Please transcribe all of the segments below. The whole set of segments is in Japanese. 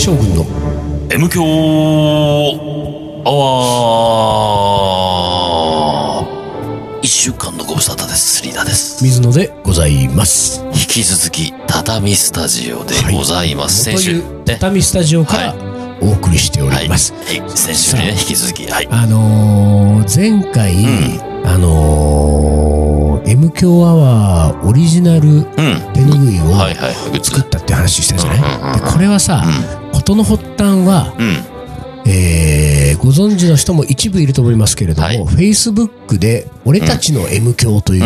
将軍の M 強アワー一週間のご無沙汰です。リーダーです。水野でございます。引き続き、畳スタジオでございます。という先週、ね。畳スタジオからお送りしておはい。ります。はい。先週にね、引き続き、はい。あのー前回、あのー M 強アワーオリジナルうん。手ぬぐいを作ったって話したじゃない、これはさ、事の発端は、うん。えーご存知の人も一部いると思いますけれども、はい。Facebook で「俺たちの M 教」という。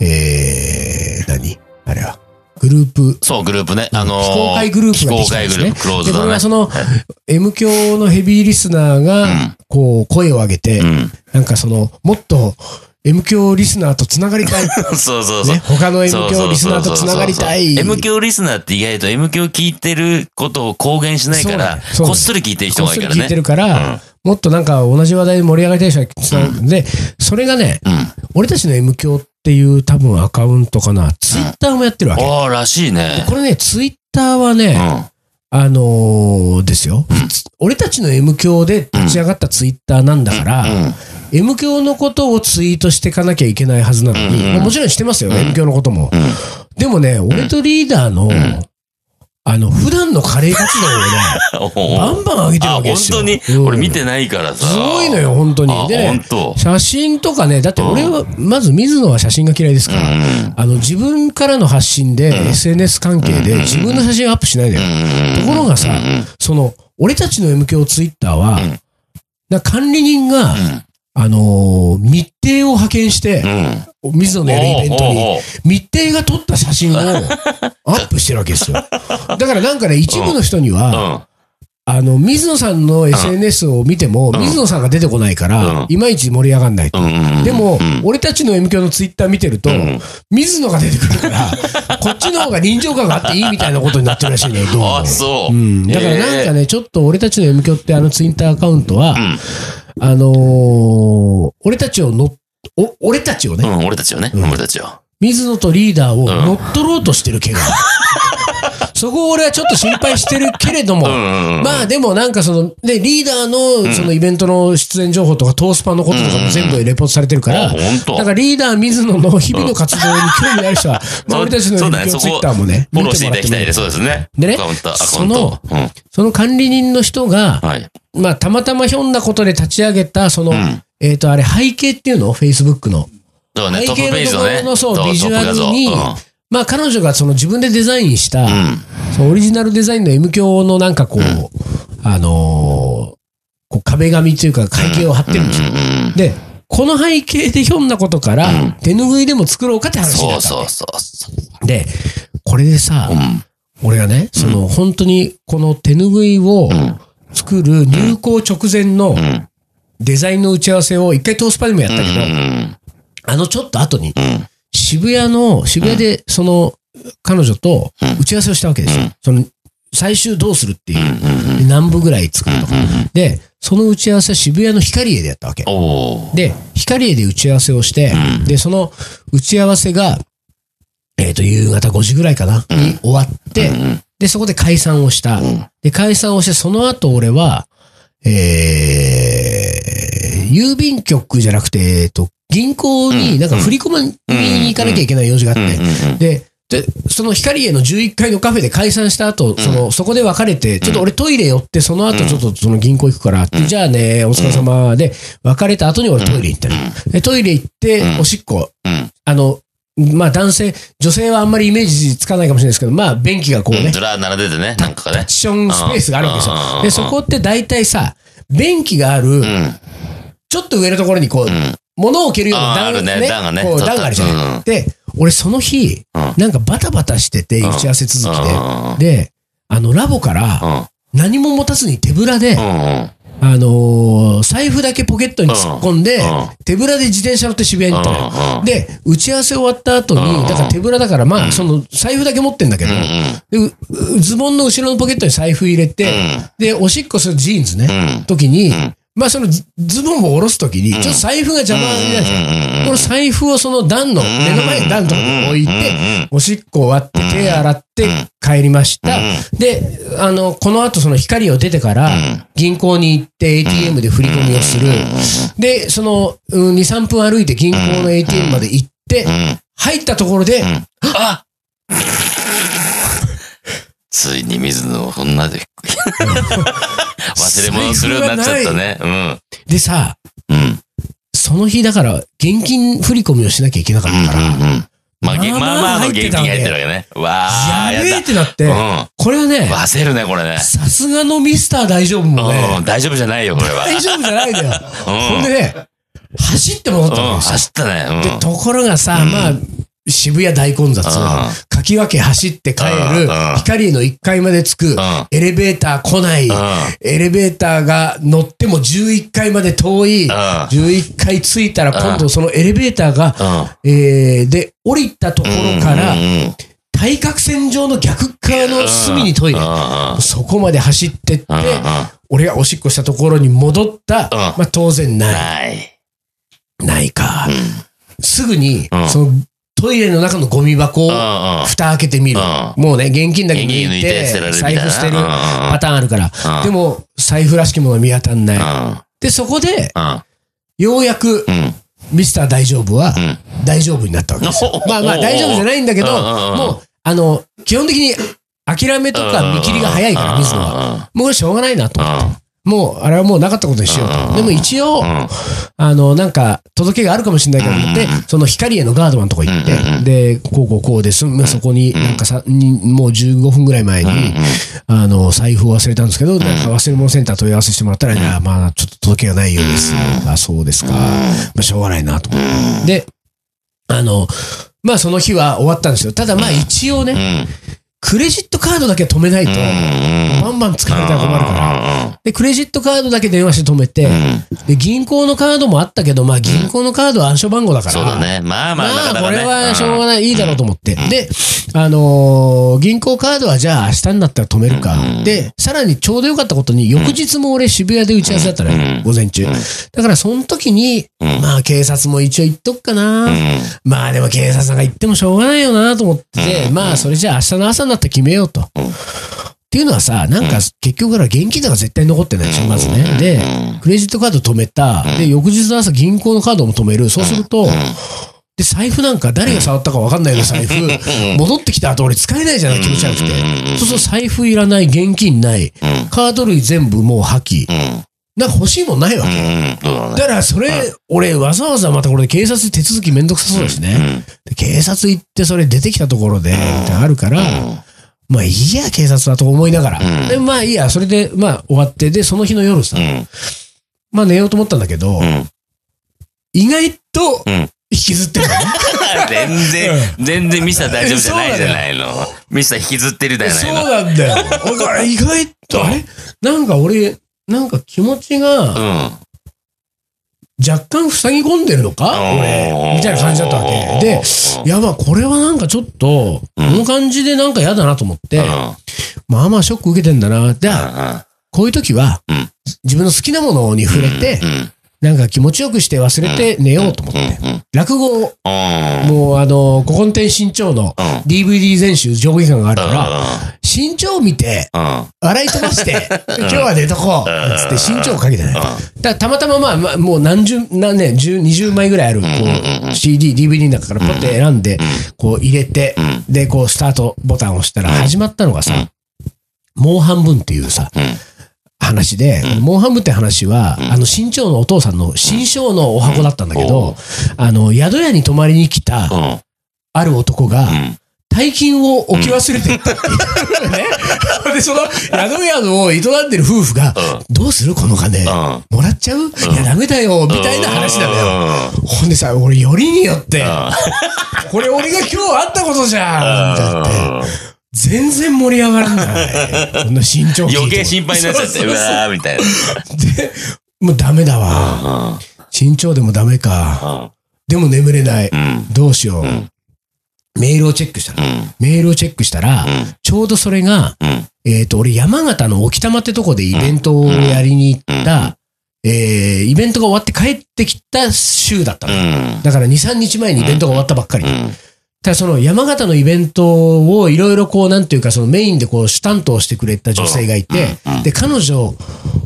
えー何？あれは。グループ。そう、グループね。あのー非公開グループができたんですね。非公開グループ、クローズだね。でこれは。その M 教のヘビーリスナーがこう声を上げて、うん。なんかそのもっと M 教リスナーとつながりたい、そうそうそう。ね、他の M 教リスナーとつながりたい M 教リスナーって意外と M 教聞いてることを公言しないから、こっそり聞いてる人こっそり聞いてがいいからね。るから、もっとなんか同じ話題で盛り上がりたい人がつながるんで、それがね、うん。俺たちの M 教っていう多分アカウントかな、ツイッターもやってるわけ。ああ、らしいね。これね、ツイッターはうね、ん。あのーですよ、俺たちの M 教で立ち上がったツイッターなんだから、うん。M 教のことをツイートしていかなきゃいけないはずなのに、うん。まあもちろんしてますよ、M 教のことも。うん。でもね、俺とリーダーの、あの、普段のカレー活動をね、バンバン上げてるわけですよ。当に？うん俺見てないからさ。すごいのよ、本当に。あ、でね。写真とかね、だって俺は、まず水野は写真が嫌いですうから、ん。あの、自分からの発信で、SNS 関係で自分の写真をアップしないのよ。ところがさ、その、俺たちの M 響ツイッターは、うんな管理人が、あのー密偵を派遣してう、ん。水野のやるイベントに、密偵が撮った写真を アップしてるわけですよ。だからなんかね、一部の人には、あの、水野さんの SNS を見ても、ん水野さんが出てこないからうん、いまいち盛り上がんないと。うん。うん。でもうん、俺たちの M 響のツイッター見てるとん、水野が出てくるから、こっちの方が臨場感があっていいみたいなことになってるらしいね、どうも。あ、そう。うん。だからなんかね、ちょっと俺たちの M 響ってあのツイッターアカウントは、んあのー俺たちをの、お、俺たちをね、うん、俺たちよね。俺たちよ。水野とリーダーを乗っ取ろうとしてる気がある。そこを俺はちょっと心配してるけれども、うん。まあでもなんかその、ね、リーダーのそのイベントの出演情報とかトースパのこととかも全部レポートされてるかあ、ら。なんかリーダー水野の日々の活動に興味ある人は、まあ俺たちのツイッターもね、フォローしていただきたい見です。そうですね。でねその。うん。その管理人の人が、はい。まあたまたまひょんなことで立ち上げた、その、んえっとあれ背景っていうの ?Facebook の。そうね、背トップページのね。景のところのそうトビジュアルにまあ彼女がその自分でデザインした、うん。そのオリジナルデザインの M 響のなんかこう、あのーこう壁紙っていうか背景を貼ってるんですよ。うん。で、この背景でひょんなことから、手拭いでも作ろうかって話になったわけそうそうそで、これでさ。俺がね、その本当にこの手拭いをん作る入校直前のうん。デザインの打ち合わせを一回トースパでもやったけど、うん。あのちょっと後にうん。渋谷の、渋谷でその彼女と打ち合わせをしたわけですよ。その最終どうするっていう。で何部ぐらい作るとか。で、その打ち合わせは渋谷の光栄でやったわけ。おー。で、光栄で打ち合わせをして、で、その打ち合わせが、えっ、と、夕方5時ぐらいかな、に終わって、で、そこで解散をした。で、解散をして、その後俺は、えー、郵便局じゃなくて、えっ、と、銀行になんか振り込みに行かなきゃいけない用事があって、で、で、その光栄の11階のカフェで解散した後、その、そこで別れて、ちょっと俺トイレ寄って、その後ちょっとその銀行行くから、じゃあね、お疲れ様で、別れた後に俺トイレ行ったの。で、トイレ行って、おしっこ、うん。あの、まあ男性、女性はあんまりイメージつかないかもしれないですけど、まあ便器がこうね、ずらー並んでてね、なんかタね。ッ。チションスペースがあるわけですうん。よ。で、そこって大体さ、便器がある、うん。ちょっと上のところにこう、物を置けるような段あーあるね段がねこ段があるじゃない。うん。で、俺その日、うん。なんかバタバタしてて、打ち合わせ続きうん。で。で、あの、ラボからうん。何も持たずに手ぶらで、うん。あのー財布だけポケットに突っ込んでうん、手ぶらで自転車乗って渋谷に行ったので、打ち合わせ終わった後うんに、だから手ぶらだから、まあ、その、財布だけ持ってんだけど、でズボンの後ろのポケットに財布入れて、で、おしっこするジーンズね、うん。時に、まあそのズズボンを下ろすときに、ちょっと財布が邪魔になるじゃん。この財布をその段の、目の前の段のところに置いて、おしっこ終わって手洗って帰りました。で、あの、この後その光を出てから、銀行に行って ATM で振り込みをする。で、その、うん2、3分歩いて銀行の ATM まで行って、入ったところで、あついに水野をこんなで、忘れ物するようになっちゃったね。うん。でさ、うん。その日だから、現金振り込みをしなきゃいけなかったから、うんうん。まあ、げまあまあまあまあの現金が入ってるわけね。わあ、やべえやっってなって、た。これはねうん。、忘れるね、これね。さすがのミスター大丈夫もねうん、、大丈夫じゃないよ、これは。大丈夫じゃないんだよ。うんほんでね、走って戻ったわけうん。走ったね。で、ところがさ、まあ、渋谷大混雑、かき分け走って帰るうん、光の1階まで着くん、エレベーター来ない、エレベーターが乗っても11階まで遠い、11階着いたら今度そのエレベーターが、うん。えーで、降りたところから対角線上の逆側の隅にトイレ。うんそこまで走ってって俺がおしっこしたところに戻った。まあ当然ない。ない。か。すぐにうん、そのトイレの中のゴミ箱を蓋開けてみるう。もうね、現金だけ抜いて財布捨てるパターンあるからう。んでも、財布らしきもの見当たんない。うん。で、そこで、うん。ようやく、うん。ミスター大丈夫はん、大丈夫になったわけですまあまあ、大丈夫じゃないんだけど、もう、あの、基本的に諦めとか見切りが早いから、水野は。もうしょうがないなと思って。もう、あれはもうなかったことにしようと。でも一応、あの、なんか、届けがあるかもしれないからと思って、その光へのガードマンのとこ行って、で、こうこうこうです、まあそこになんかさ、にもう15分ぐらい前に、あの、財布を忘れたんですけど、なん。か忘れ物センター問い合わせしてもらったら、いや、まあ、ちょっと届けがないようです。あ、そうですか。まあ、しょうがないなと思って。で、あの、まあその日は終わったんですよ。ただまあ一応ね、クレジットカードだけ止めないと、バンバン使われたら困るから。で、クレジットカードだけ電話して止めて、で、銀行のカードもあったけど、まあ銀行のカードは暗証番号だから。そうだね。まあまあ、まあ、これはしょうがない、いいだろうと思って。で、あのー銀行カードはじゃあ明日になったら止めるか。で、さらにちょうどよかったことに、翌日も俺渋谷で打ち合わせだったのよ、午前中。だからその時に、まあ警察も一応言っとくかな。まあでも警察が言ってもしょうがないよなと思って、まあそれじゃあ明日の朝になって決めようと。っていうのはさ、なんか結局から現金とか絶対残ってない。でしょ、まずね。で、クレジットカード止めた。で、翌日の朝銀行のカードも止める。そうすると、で、財布なんか誰が触ったか分かんないような財布、戻ってきた後俺使えないじゃない、気持ち悪くて。そうすると財布いらない、現金ない、カード類全部もう破棄。なんか欲しいもんないわけ。だからそれ、俺わざわざまたこれ警察手続きめんどくさそうだしね。で警察行ってそれ出てきたところで、あるから、まあいいや、警察はと思いながら。で、まあいいや、それで、まあ終わって、で、その日の夜さ、うん。まあ寝ようと思ったんだけど、うん。意外とうん。引きずってる。全然、全然ミスター大丈夫じゃないじゃないの。ミスター引きずってるだよそうね。なんだよ。だから意外と、あれ？なんか俺、なんか気持ちがうん。若干塞ぎ込んでるのか？俺、みたいな感じだったわけ。で、いやまあこれはなんかちょっと、この感じでなんか嫌だなと思って、まあまあショック受けてんだな。じゃあ、こういう時はうん、自分の好きなものに触れて、うん。なんか気持ちよくして忘れて寝ようと思って。落語を、うん。もうあの、古今亭新潮のうん DVD 全集上下感があるから、新潮見て、うん。笑い飛ばして、今日は寝とこううんつって新潮をかけてね。だたまたままあまあ、もう何十、何年、十、二十枚ぐらいある、こう、CD、DVD の中からポッて選んで、こう入れて、で、こうスタートボタンを押したら始まったのがさ、もう半分っていうさ、話で、もう半分って話は、あの、新潮のお父さんの新章のお箱だったんだけど、あの、宿屋に泊まりに来た、うん。ある男が、ん。大金を置き忘れてったっていうね。で、その宿屋を営んでる夫婦が、どうするこの金？もらっちゃう？いや、ダメだよ、みたいな話なのよ。ほんでさ、俺、よりによって、これ俺が今日あったことじゃんって言って、全然盛り上がらない。こんな身長余計心配になっちゃって、そうわーみたいな。で、もうダメだわ。身長でもダメか。でも眠れない。どうしよう。メールをチェックしたら、メールをチェックしたら、ちょうどそれが、えっと、俺山形の沖玉ってとこでイベントをやりに行った、えー、イベントが終わって帰ってきた週だったうの。ん。だから2、3日前にイベントが終わったばっかり。うん。ただその山形のイベントをいろいろこう、なんていうか、そのメインでこう、主担当してくれた女性がいて、で、彼女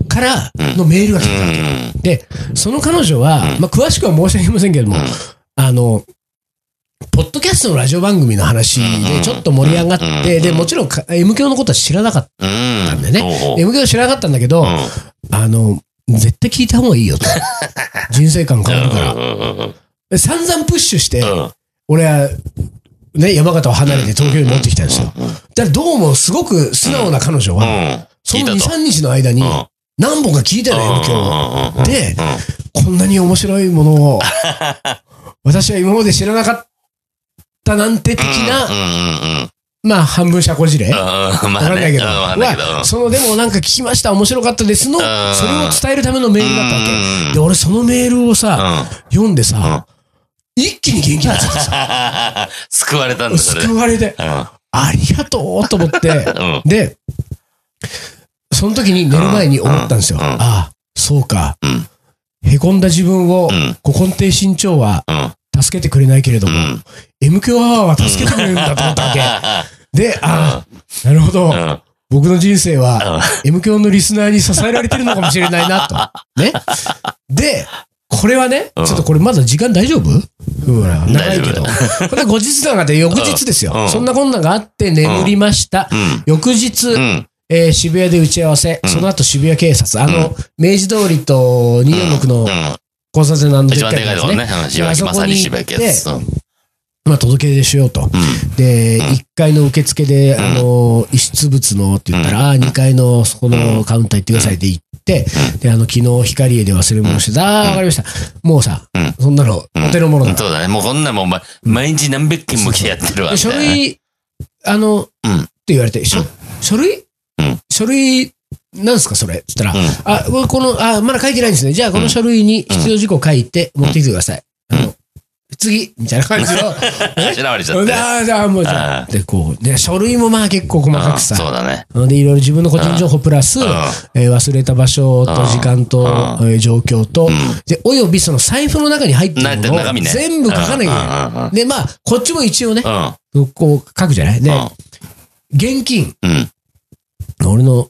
からのメールが来てたわけ。で、その彼女は、まあ、詳しくは申し上げませんけれども、あの、ポッドキャストのラジオ番組の話でちょっと盛り上がって、で、もちろんか M 教のことは知らなかっうん。たんだよね。M 教は知らなかったんだけど、うん。あの、絶対聞いた方がいいよと。人生観変わるから。散々プッシュして、うん俺は、ね、山形を離れて東京に持ってきたんですよ。だからどうもすごく素直な彼女は、うん。その2、聞いたと。3日の間にうん。何本か聞いたのよ、うんでうんこんなに面白いものを、私は今まで知らなかったなんて的な、まあ、半分社交辞令わ。かんないけど、その、でもなんか聞きました、面白かったですの、それんを伝えるためのメールだったわうんけ。で、俺そのメールをさ、読んでうん。さ、一気に元気になっちゃってさ、救われたんだ、それで。救われて、うんありがとうと思って、うん。で、その時に寝る前に思ったんですよ。うんうんああ、そうか。うんへこんだ自分をうん、古今亭新潮はうん。助けてくれないけれども、うん M 響アワーは助けてくれるんだと思ったわけ。で、ああ、なるほど。うん僕の人生は、M 響のリスナーに支えられてるのかもしれないな、と。ね。で、これはね、うん。ちょっとこれまだ時間大丈夫？ほら、長いけど。大 これ後日談があって、翌日ですよ。うん。そんなこんながあって眠りました。うん。翌日、うん。えー渋谷で打ち合わせ、うん。その後渋谷警察、あの、明治通りと246のうん。交差点のあのでねでかいとこね。うん。芝木まさに芝木やつ。うんまあ、届け出しようと。で、1階の受付で、あの、遺失物のって言ったら、ああ、2階のそこのカウンター行ってくださいって言って、で、あの、昨日光栄で忘れ物してた、ああ、わかりました。もうさうん、そんなの、お手の物だ。そうだね。もうこんなんもうま毎日何百件も来てやってるわ。で書類、あの、うん。って言われて、書類？うん。書類、なんですかそれ？って言ったら、うん。あ、この、あ、まだ書いてないんですね。じゃあこの書類に必要事項書いて持ってきてください。あの、次みたいな感じの。調べれちゃって。あ あ、じゃあもうじゃあ。で、こう、で、書類もまあ結構細かくうんさ。そうだね。で、いろいろ自分の個人情報プラス、んえー忘れた場所と時間と、うえー状況と、で、およびその財布の中に入ってなるものを。全部書かなきゃいけない。で、まあ、こっちも一応ね、うん。こう書くじゃない？で、現金。俺の、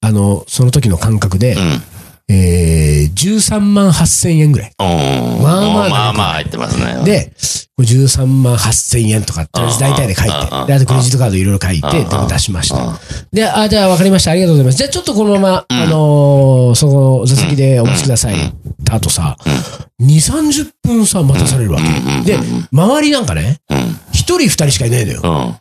あの、その時の感覚で、うん。えー、13万8000円ぐらい。うん。まあまあまあまあ入ってますね。、で、これ13万8000円とかって、大体で書いて、で、あとクレジットカードいろいろ書いて、で出しました。で、あ、じゃあ分かりました。ありがとうございます。じゃあちょっとこのまま、あのーその座席でお待ちください。あとさ、2、30分さ、待たされるわけ。で、周りなんかね、うん。一人二人しかいないのよ。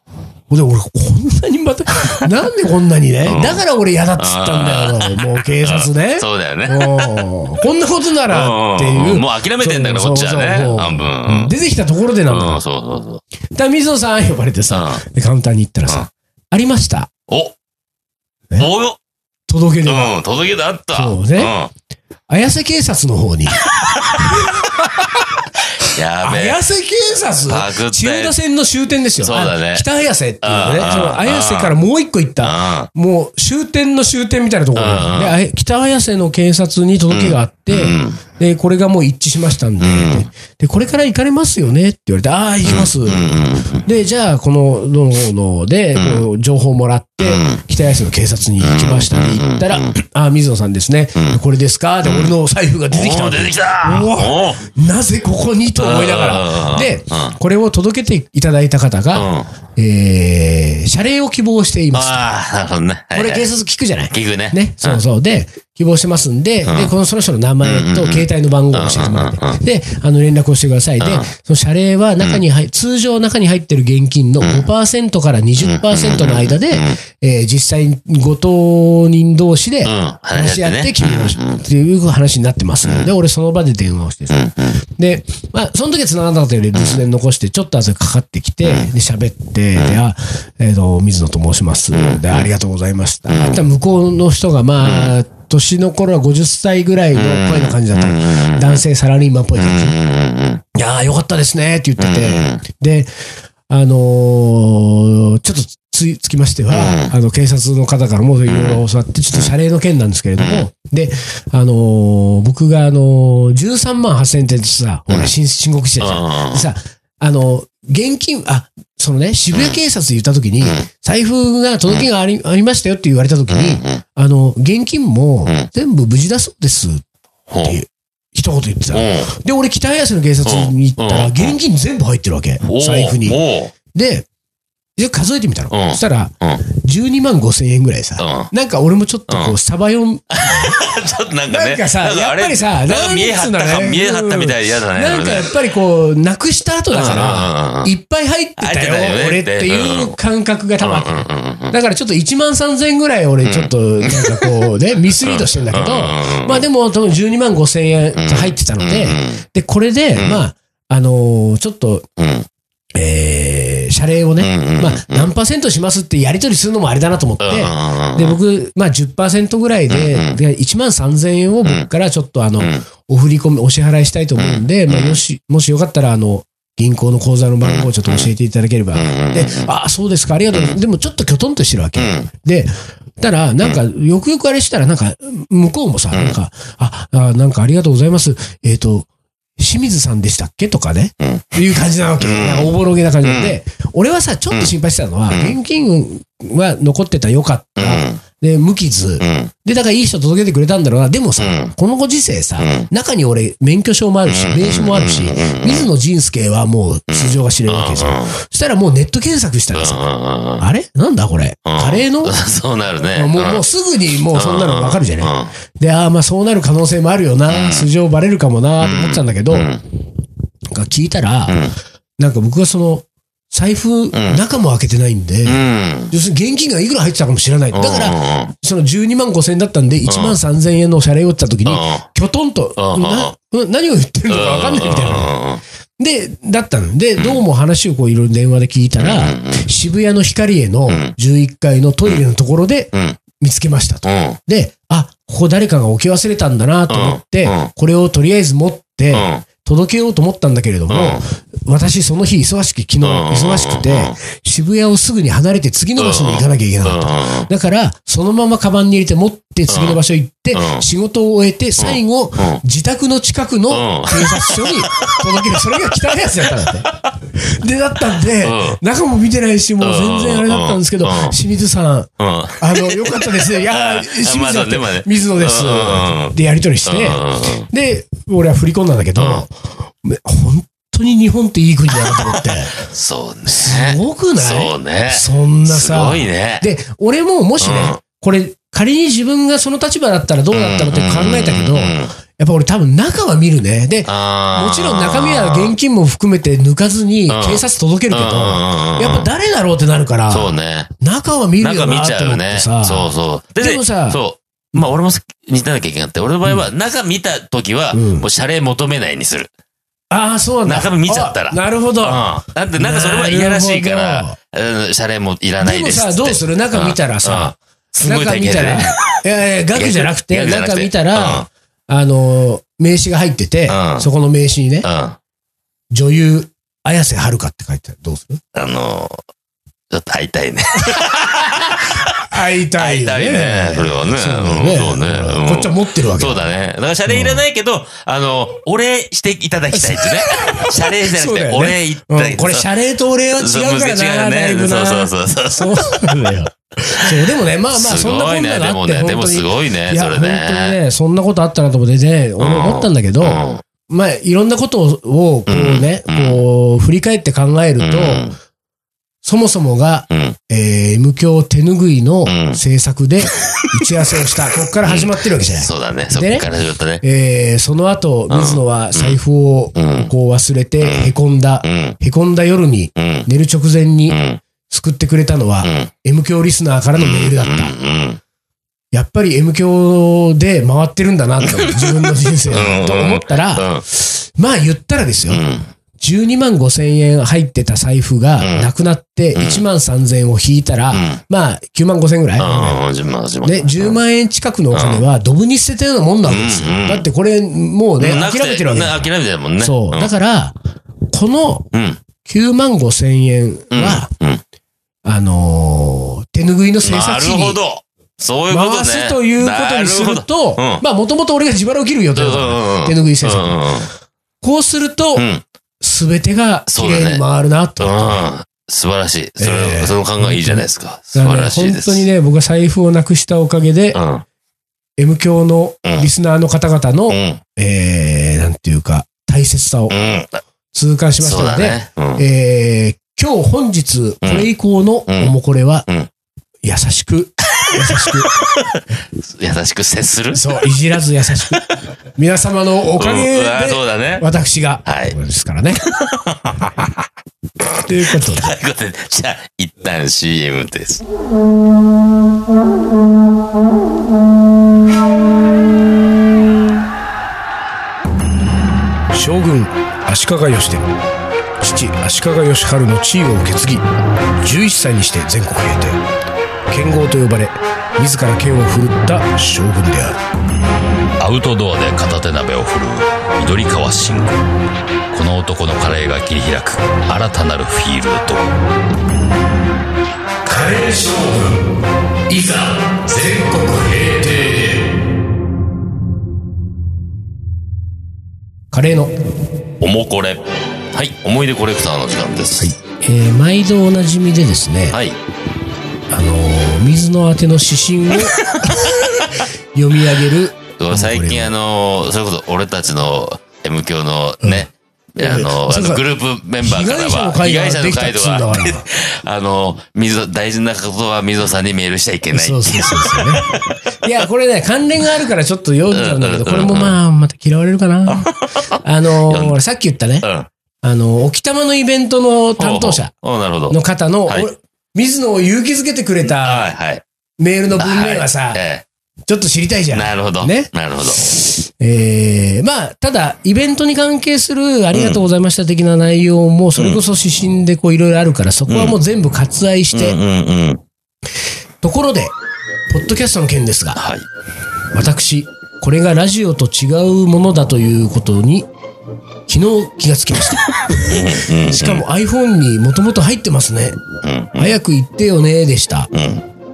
うん。で、俺、こんなにまた、なんでこんなにね、だから俺嫌だっつったんだよ。もう警察ね。そうだよね。こんなことならっていう。もう諦めてんだから、こっちはね。半分。出てきたところでなんだ。うん、そうそうそう。だから水野さん呼ばれてさ、でカウンターに行ったらさ、ありました？おえ？およ届け出が。うん、届け出あった。そうね綾瀬警察の方に。うん。やべえ。綾瀬警察？千代田線の終点ですよ。そうだねあ北綾瀬っていうね。うんその綾瀬からもう一個行った。うもう終点の終点みたいなところうんで、北綾瀬の警察に届けがあって、ん。で、これがもう一致しましたんで、んで、これから行かれますよね？って言われて、ああ、行きます。で、じゃあ、この、の、ので、こう情報もらって、北谷市の警察に行きましたね。行ったら、ああ、水野さんですね。これですか？で、俺の財布が出てきた出てきたなぜここに？と思いながら。うんでうん、これを届けていただいた方が、うん。えー、謝礼を希望しています。ああ、なるほどね。これ警察聞くじゃない？聞くね。ね、そうそう。で、希望してますんで、で、このその人の名前と携帯の番号を教えてもらって、で、あの、連絡をしてください。で、その謝礼は中に入、通常中に入ってる現金の5%から20%の間で、えー実際、ご当人同士でん。話し合って決めましょう。っていう話になってますので、俺その場で電話をしてさ。で、まあ、その時は繋がんなかったより留守電残して、ちょっと後でかかってきて、で、喋って、で、あ、えっと、水野と申します。で、ありがとうございました。向こうの人が、まあ、年の頃は50歳ぐらいの声の感じだった。の。男性サラリーマンっぽい感じ。いやーよかったですねって言ってて、で、あのーちょっとつつきましては、あの、警察の方からもいろいろ教わって、ちょっと謝礼の件なんですけれども、で、あのー僕があのー13万8000円ってさ、ほら、申申告してたじゃん。でさ、あの、現金、あ、そのね、渋谷警察で言った時に、財布が届けがあり,、ありましたよって言われた時に、あの、現金もん全部無事だそうですって。一言言ってた。うで、俺、北綾瀬の警察に行ったら、うん現金全部入ってるわけ。ん。財布に。で、で数えてみたの？うんそしたら、うん。12万5千円ぐらいさ。うん。なんか俺もちょっとこうう、サバ読ん、ちょっとなんかね。なんかさやっぱりさなんか見え張ったか、なんつうのね見え張ったみたいで嫌だね。なんかやっぱりこう、なくした後だから、らいっぱい入ってた入ってたよよ、ね俺っていう感覚が多分あって。うんうんうんうんだからちょっと1万3000円ぐらい俺ちょっとなんかこうね、ミスリードしてんだけど、まあでも多分12万5千円入ってたので、で、これで、まあ、あのーちょっと、うんえー、謝礼をね、うんまあ何パーセントしますってやり取りするのもあれだなと思って、で、僕、まあ10%ぐらいで、で1万3000円を僕からちょっとあの、お振り込み、お支払いしたいと思うんで、まあもし、もしよかったらあの、銀行の口座の番号をちょっと教えていただければ。で、ああ、そうですか、ありがとう。でもちょっときょとんとしてるわけ。で、たら、なんか、よくよくあれしたら、なんか、向こうもさ、なんか、あ、あなんかありがとうございます。えっ、と、清水さんでしたっけ？とかね。いう感じなわけ。なんかおぼろげな感じで、俺はさ、ちょっと心配してたのは、現金は残ってたらよかった。で、無傷。で、だからいい人届けてくれたんだろうな。でもさ、うん。このご時世さ、中に俺、免許証もあるし、名刺もあるし、水野仁介はもう素性が知れるわけじゃん。そしたらもうネット検索したらさ、あれ？なんだこれ？カレーの？そうなるね。もう、もうすぐにもうそんなのわかるじゃない？で、ああ、まあそうなる可能性もあるよな。素性バレるかもな、と思ってたんだけど、聞いたら、なんか僕はその、財布、中も開けてないんで、うん。要するに現金がいくら入ってたかもしれない。だから、ら、その12万5千円だったんで、1万3千円の謝礼を打った時に、きょとんと、うん。なうん。何を言ってるのかわかんないみたいな。で、だったの。で、どうも話をこういろいろ電話で聞いたら、渋谷の光栄の11階のトイレのところでうん。見つけましたと。うん。で、あ、ここ誰かが置き忘れたんだなと思ってこれをとりあえず持ってうん。届けようと思ったんだけれども、私その日忙しく、昨日忙しくて、渋谷をすぐに離れて次の場所に行かなきゃいけなかった。だから、そのままカバンに入れて持って次の場所行ってう、ん。仕事を終えて、最後、自宅の近くの警察署に届ける。それが汚いやつだったんだって。で、だったんでうん、中も見てないし、もう全然あれだったんですけどうん、清水さん、うん。あの、よかったですね。いやー、清水だってまだねまだね、水野ですうん。で、やりとりして、で、俺は振り込んだんだけど、め本当に日本っていい国だなと思って。そうね。すごくない？そうね。そんなすさ。ごいね。で、俺ももしね、うんこれ、仮に自分がその立場だったらどうだったのって考えたけど、うんやっぱ俺多分中は見るね。で、もちろん中身は現金も含めて抜かずに警察届けるけど、うんやっぱ誰だろうってなるから、そうね。中は見るよなと思ゃうね。ってさ。そうそう。でもさそう。まあ俺も似たな経験があって、俺の場合は中見た時は、うんもう謝礼求めないにする。ああ、そうなんだ。中身見ちゃったらあなるほど。うん。だってなんかそれはいやらしいから、うん謝礼もいらないでもですって。さ、どうする？中見たらさ、うん、うんすごい中見たら、い。やいや、額じゃなくて中見たら、あの、名刺が入っててう、んそこの名刺にね、うん。うん。女優、綾瀬はるかって書いてある。どうする？あの、ちょっと会いたいね。会いた会いたいね。それはね。そうねこっちは持ってるわけそうだね。だから謝礼いらないけど、あの、お礼していただきたいってね。謝礼じゃなくて、お礼言ってうんこれ、謝礼とお礼は違うからな、だいぶな。そうそうそうそう。そうだよ。そう、でもね、まあまあ、すそんなこごいね。んながあって、でもす。ごいねそれ本当にね。ね、そんなことあったなと思ってね、俺思ったんだけど、うんまあ、いろんなことを、こうね、うんこう、振り返って考えると、うんそもそもが、うん。えー、M 教手拭いのん制作で 打ち合わせをした。ここから始まってるわけじゃない。そうだね。そっでねから始まったね。えー、その後、水野は財布をうんこう忘れて、へこんだう。ん。へこんだ夜に、うん。寝る直前にうん。救ってくれたのはう、ん。M 教リスナーからのメールだった。うん。やっぱり M 教で回ってるんだなと、自分の人生うんと思ったら、うん。まあ言ったらですよう。ん。12万5千円入ってた財布がうんなくなってうん1万3千円を引いたら、うんまあ9万5千円ぐらい、うん。自分は自分ね、10万円近くのお金はドブに捨てたようなもんなわけですよ。だってこれもうね、諦めてるわけね諦めてるもんね。そう。だから、このうん。9万5千円は、うん。あの手拭いの制なる作費にほど。そういうことね。回すということにすると、まあもともと俺が自腹を切る予定だから、うん手拭い制作。うんうんこうするとう、ん。すべてが綺麗に回るなと。うん。素晴らしい。それ、ええその考えいいじゃないですか。素晴らしいです。本当にね、僕が財布をなくしたおかげで、うん。M 教のリスナーの方々の、うん。えー、なんていうか、大切さをうん。痛感しましたので、そうだね。うん。えー、今日本日、これ以降のおもこれはうん、優しく、優しく、優しく接する？そう、いじらず優しく、皆様のおかげでうそうだね。私が、はいですからね。ということで、ということで、じゃあ、一旦 CM です。将軍足利義輝父足利義晴の地位を受け継ぎ11歳にして全国平定剣豪と呼ばれ自ら剣を振るった将軍である。アウトドアで片手鍋を振るう緑川信吾この男のカレーが切り開く新たなるフィールド。カレー将軍いざ全国平定カレーの、おもこれ。はい。思い出コレクターの時間です。えー毎度おなじみでですね、はい、ー水の当ての指針を 読み上げる最近あのそれこそ俺たちの M 教のね、あの、そうかあのグループメンバーからは、被害者の会ができたっつうんだから あの、水、大事なことは水野さんにメールしちゃいけない。そうそうそうそうね。いや、これね、関連があるからちょっと読んじゃうんだけど、うんこれもまあ、また嫌われるかな。あのさっき言ったね、うん。あの、沖玉のイベントの担当者おうおうなるほど。水野を勇気づけてくれはた。メールの文面はさちょっと知りたいじえゃん。なるほど。ねなるほど。えー、まあ、ただ、イベントに関係するありがとうございました的な内容も、それこそ指針でこういろいろあるから、そこはもう全部割愛して。ところで、ポッドキャストの件ですが、はい。私、これがラジオと違うものだということに、昨日気がつきました。しかも iPhone にもともと入ってますね。うん早く言ってよね、でした。うん。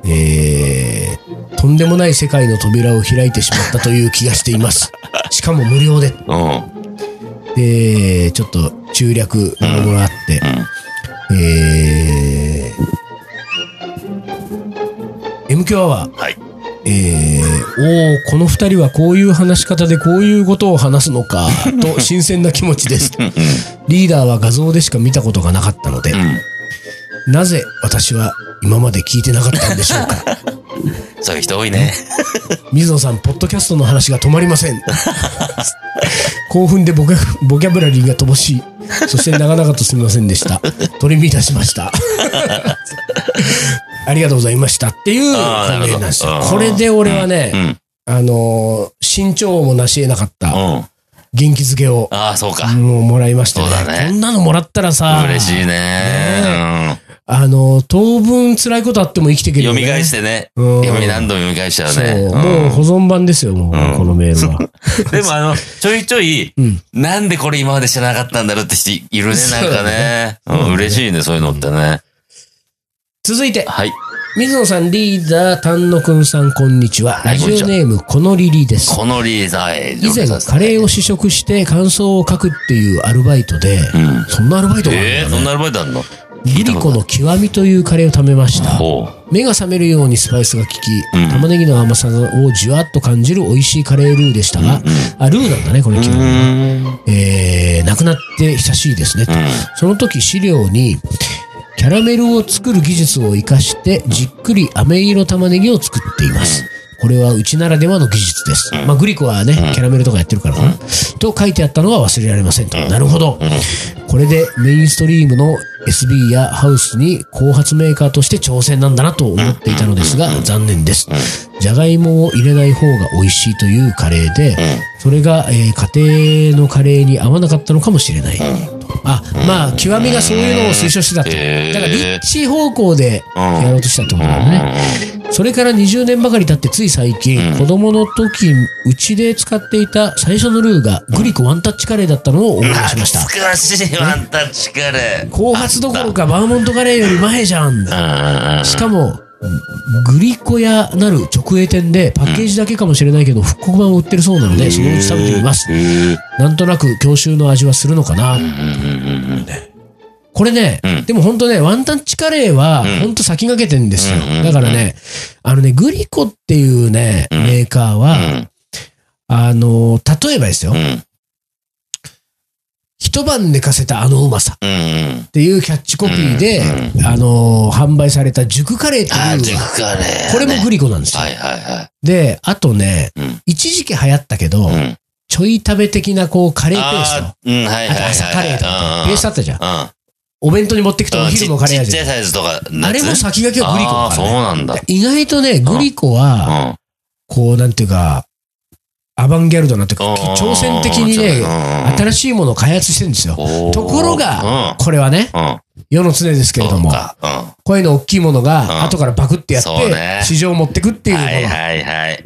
えー、とんでもない世界の扉を開いてしまったという気がしています。しかも無料で。うん。で、ちょっと中略ものがあって、えー、M 響アワー、はい。えー、おーこの二人はこういう話し方でこういうことを話すのか、と新鮮な気持ちです。リーダーは画像でしか見たことがなかったので、うん。なぜ私は今まで聞いてなかったんでしょうか？そういう人多いね。水野さん、ポッドキャストの話が止まりません。興奮でボキャボキャブラリーが乏しい。そして長々とすみませんでした。取り乱しました。ありがとうございましたっていう本命なんですよこれで俺はね、うん。あのー身長もなし得なかったうん。元気づけを、ああ、そうか。もうもらいましてね。そうだねこんなのもらったらさ、嬉しいね。あのー当分辛いことあっても生きていけるよね。読み返してね。うん読み何度も読み返しちゃうそう、ね。もう保存版ですよ、もう、うんこのメールは。でもあの、ちょいちょい、うんなんでこれ今まで知らなかったんだろうって人いるね、なんかねうん嬉しいね、そういうのってね。続いて、はい。水野さん、リーダー、丹野くんさん、こんにちは。ラはいジオネーム、このリリです。このリーダーへ以前、カレーを試食して感想を書くっていうアルバイトで、うん。そんなアルバイトがあるんえ。そんなアルバイトあんの？グリコの極みというカレーを食べました。ほ目が覚めるようにスパイスが効き、うん玉ねぎの甘さをじわっと感じる美味しいカレールーでしたが、あ、ルーなんだね、これう。う極み。ーん。えー、亡くなって久しいですね。その時資料に、キャラメルを作る技術を活かして、じっくり飴色玉ねぎを作っています。これはうちならではの技術です。まあ、グリコはね、キャラメルとかやってるからかな。と書いてあったのは忘れられませんと。なるほど。これでメインストリームの SB やハウスに後発メーカーとして挑戦なんだなと思っていたのですが、残念です。じゃがいもを入れない方が美味しいというカレーで、それが、えー家庭のカレーに合わなかったのかもしれない。あ、まあ、極みがそういうのを推奨してたって。へーだから、立地方向でやろうとしたってことだよね。それから20年ばかり経ってつい最近、子供の時、うちで使っていた最初のルーがグリコワンタッチカレーだったのを思い出しました。懐かしいワンタッチカレー。後発どころかバーモントカレーより前じゃん。しかも、グリコ屋なる直営店でパッケージだけかもしれないけど復刻版を売ってるそうなので、そのうち食べてみます。なんとなく郷愁の味はするのかな。これね、うんでも本当ね、ワンタッチカレーはうん本当先駆けてんですよ。だからね、あのね、グリコっていうね、うんメーカーうは、ん。あの、例えばですよう、ん。一晩寝かせたあのうまさ。っていうキャッチコピーで、うあの、販売された熟カレーってああ、熟いう、カレー。これもグリコなんですよ。はいはいはで、あとね。一時期流行ったけど、うん。ちょい食べ的なこうカレーペースト。うん、はいはい。朝カレーとか、ペーストあったじゃん。うん。お弁当に持ってくとお昼のカレー味ちっちゃい。サイズとか。あれも先駆けはグリコだからね。なんだ。意外とね、グリコは、うん。こう、なんていうか、アバンギャルドなんていうか、挑戦的にね、新しいものを開発してるんですよ。ところが、これはね。世の常ですけれども。こういうの大きいものうんが、後からバクってやって市場を持ってくっていうもの。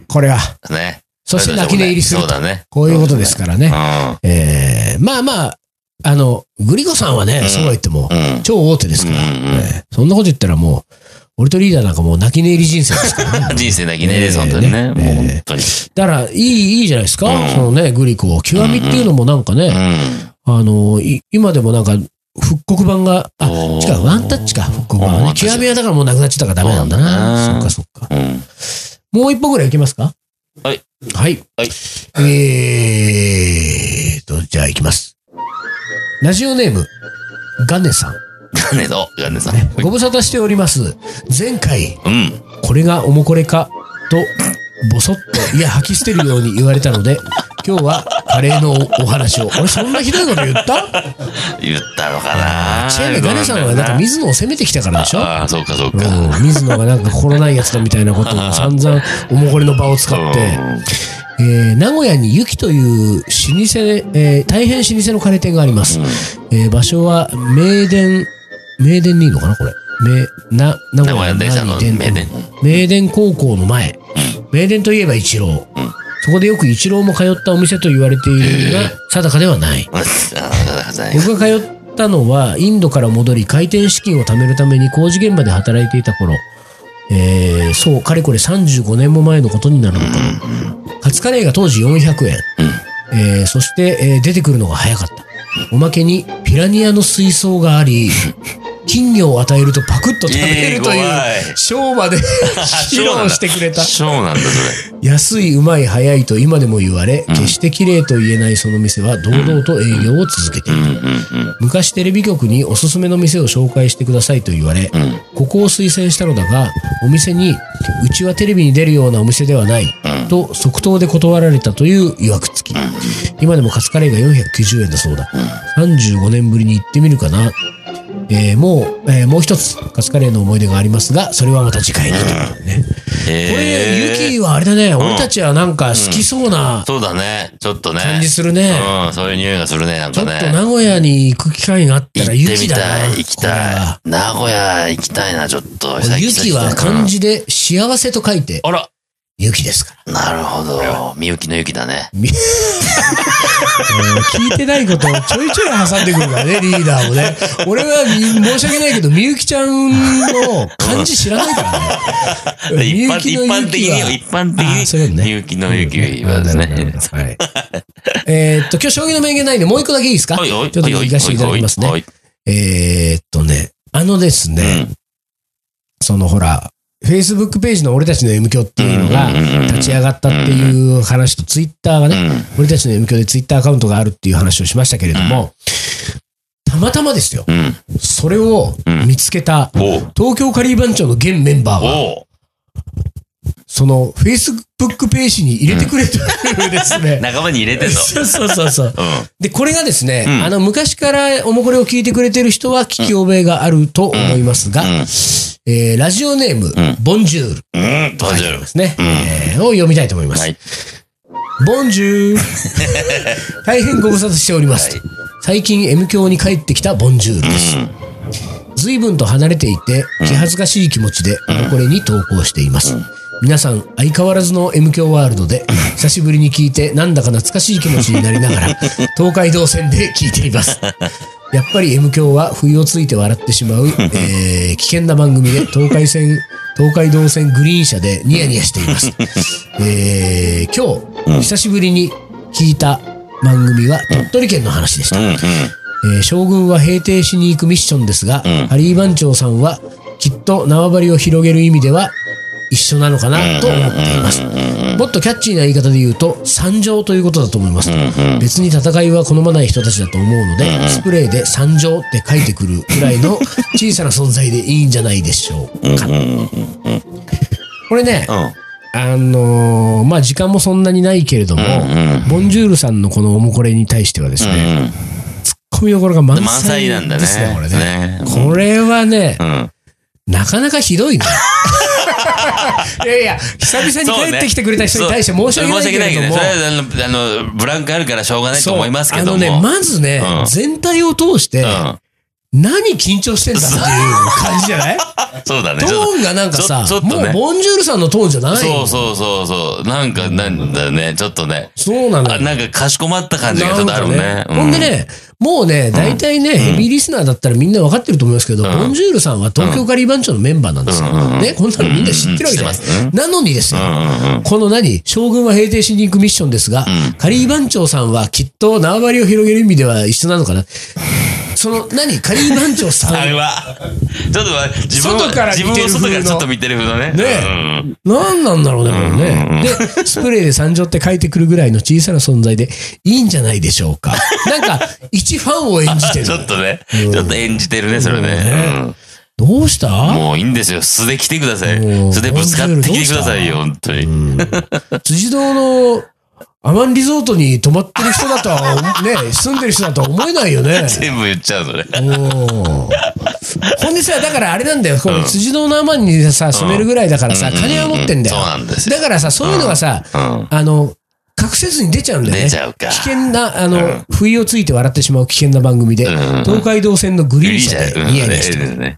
これは。ね。そして泣き寝入りすると。そうだね。こういうことですからね。まあまあ、あの、グリコさんはね、うんそうは言っても。超大手ですから、そんなこと言ったらもう、俺とリーダーなんかもう泣き寝入り人生ですからね。人生泣き寝入りです、本当にね。ねもう本当に。だから、いい、いいじゃないですか、うんそのね、グリコ。極みっていうのもなんかね、うん。あの、い今でもなんか、復刻版が、あ、おー違う、ワンタッチか、復刻版はね。ワンタッチ極みはだからもうなくなっちゃったからダメなんだな。そうなんだねそっかそっか。うん。もう一本ぐらいいきますか？はい。はい。はい。えーと、じゃあいきます。ラジオネーム、ガネさん。ガネの、ガネさん。ねご無沙汰しております。前回、うん。これがおもこれか、と、ぼそっと、いや、吐き捨てるように言われたので、今日はカレーのお話を。俺、そんなひどいこと言った？言ったのかな違うね、ガネさんはなんか水野を責めてきたからでしょ？ああ、そうかそうか。うん、水野がなんか心ないやつだみたいなことを散々おもこれの場を使って、えー名古屋にゆきという老舗、えー大変老舗のカレー店があります。えー場所は名電、名電でいいのかなこれ。名、な、名名古屋の何名電。名電高校の前。名電といえば一郎。うんそこでよく一郎も通ったお店と言われているが、定かではない。僕が通ったのは、インドから戻り、開店資金を貯めるために工事現場で働いていた頃、えー、そう、かれこれ35年も前のことになるのかな。カツカレーが当時400円。えーそして、えー出てくるのが早かった。おまけに、ピラニアの水槽があり、金魚を与えるとパクッと食べるという、ショーまで披露してくれた。そうなんだ、そ安い、うまい、早いと今でも言われ、決して綺麗と言えないその店は堂々と営業を続けている。んうん昔テレビ局におすすめの店を紹介してくださいと言われ。ここを推薦したのだが、お店に、うちはテレビに出るようなお店ではない、うんと即答で断られたという曰く付き。今でもカツカレーが490円だそうだ。35年ぶりに行ってみるかな。えーもう、えーもう一つ、カツカレーの思い出がありますが、それはまた次回にということでね。これ、へユキはあれだね、俺たちはなんか好きそうなそうだね。ちょっとね。感じするね。うん、そういう匂いがするね、なんちょかね。っと名古屋に行く機会があったら、ユキだな。たい、行きたはい名古屋行きたいな、ちょっと。ユキは漢字で幸せと書いて、あら、ユキですから。なるほど。みゆきのゆきだね。み 聞いてないことをちょいちょい挟んでくるからね、リーダーもね。俺はみ申し訳ないけど、みゆきちゃんの漢字知らないからね。一 般一般的に、一般的に、みゆきのゆきはですね。はい。えーっと、今日将棋の名言ないんで、もう一個だけいいですかちょっと行かせていただきますね。はいえーっとね、あのですね、そのほら、Facebook ページの俺たちの M 響っていうのが立ち上がったっていう話と、ツイッターがね、うん。俺たちの M 響でツイッターアカウントがあるっていう話をしましたけれども、たまたまですよ、うん。それを見つけた東京カリー番長の現メンバーは、その Facebook ページに入れてくれてるですね。仲間に入れてんの。そうそうそうそう。うん。で、これがですね、うんあの、昔からおもこれを聞いてくれてる人は聞き覚えがあると思いますが、うんえーラジオネーム、んボンジュールうん。と書いてありるますね、うんえーを読みたいと思います。はい。ボンジュール 大変ご無沙汰しております。はい最近 M 教に帰ってきたボンジュールです。随分と離れていて、気恥ずかしい気持ちで、おもこれに投稿しています。皆さん、相変わらずの M 教ワールドで、久しぶりに聞いて、なんだか懐かしい気持ちになりながら、東海道線で聞いています。やっぱり M 教は不意をついて笑ってしまう、えー危険な番組で、東海線、東海道線グリーン車でニヤニヤしています。えー、今日、久しぶりに聞いた番組は鳥取県の話でした。えー将軍は平定しに行くミッションですが、んハリー番長さんはきっと縄張りを広げる意味では一緒なのかなと思っています。もっとキャッチーな言い方で言うと、参上ということだと思います。別に戦いは好まない人たちだと思うので、スプレーで参上って書いてくるくらいの 小さな存在でいいんじゃないでしょうか。これね、うん。あのーまあ、時間もそんなにないけれども、ボンジュールさんのこのおもこれに対してはですね、うん。ツッコミどころが満満載載なんだね。ですね、これね。ねこれはねう、ん。なかなかひどいね。いやいや、久々に帰ってきてくれた人に対して申し訳ないけれども。ね。それはあの、あの、ブランクあるからしょうがないと思いますけども。あのね、まずね、うん全体を通して、うん。何緊張してんだっていう感じじゃない？そうだね。トーンがなんかさ、ちょちょっとねもうボンジュールさんのトーンじゃない？そうそうそうそう。なんか、なんだね、ちょっとね。そうなのよ。あなんかかしこまった感じがちょっとあるんかほんでね、もうね、大体ね、ヘビーリスナーだったらみんな分かってると思いますけど、ボンジュールさんは東京カリー番長のメンバーなんですよ。ね、こんなのみんな知ってるわけじゃないうん知ってます。なのにですよ。この何、将軍は平定しに行くミッションですが、カリー番長さんはきっと縄張りを広げる意味では一緒なのかな。その、何、カリー番長さん。あれは、ちょっと自分外からて自分を外からちょっと見てる風のね。ねうん何なんだろうね、これね。で、スプレーで参上って書いてくるぐらいの小さな存在でいいんじゃないでしょうか。なんか、一ファンを演じてる。ちょっとね、ちょっと演じてるね、それね。うん。どうした？もういいんですよ。素で来てください。素でぶつかってきてくださいよ、本当に。辻堂のアマンリゾートに泊まってる人だとは、ね、住んでる人だとは思えないよね。全部言っちゃう、それ。うんほんでさ、だからあれなんだよ、この辻堂のアマンにさ、住めるぐらいだからさ、金は持ってんだよ。そうなんですよ。だからさ、そういうのがさ、うん。あの、隠せずに出ちゃうんだよね。出ちゃうか危険な、あの、不意をついて笑ってしまう危険な番組で、うん東海道線のグリーン車でうんニヤニヤしてる。ね。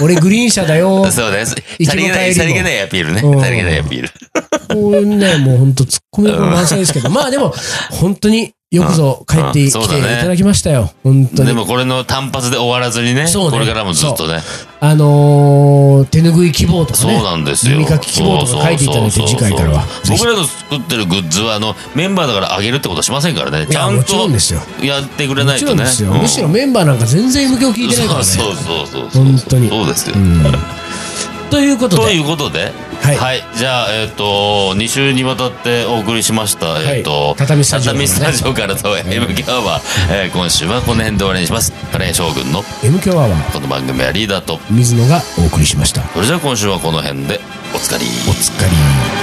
俺グリーン車だよ。そうです。さりげない、さりげないアピールね。うんさりげないアピール。こういうね、もう本当突っ込み満載ですけど、まあでも、本当によくぞ帰ってうんきていただきましたよ。本当に。でもこれの単発で終わらずにね、そうねこれからもずっとね。あのー、手拭い希望とかね。そうなんですよ。耳かき希望とか書いていただいて、次回からは。僕らの作ってるグッズは、あの、メンバーだからあげるってことはしませんからね。ちゃんとやってくれなもいとね。むしろメンバーなんか全然 M 響聞いてないからね。そうそうそうそう。本当にそうですよ。ということで、ということで、はいじゃあ、えっ、と、2週にわたってお送りしました、えっ、と、畳スタジオ畳スタジオからと M キャワー、えー今週はこの辺で終わりにします。カレー将軍の M 強アワー、この番組はリーダーと、水野がお送りしました。それじゃあ今週はこの辺でおつかり。お疲れ。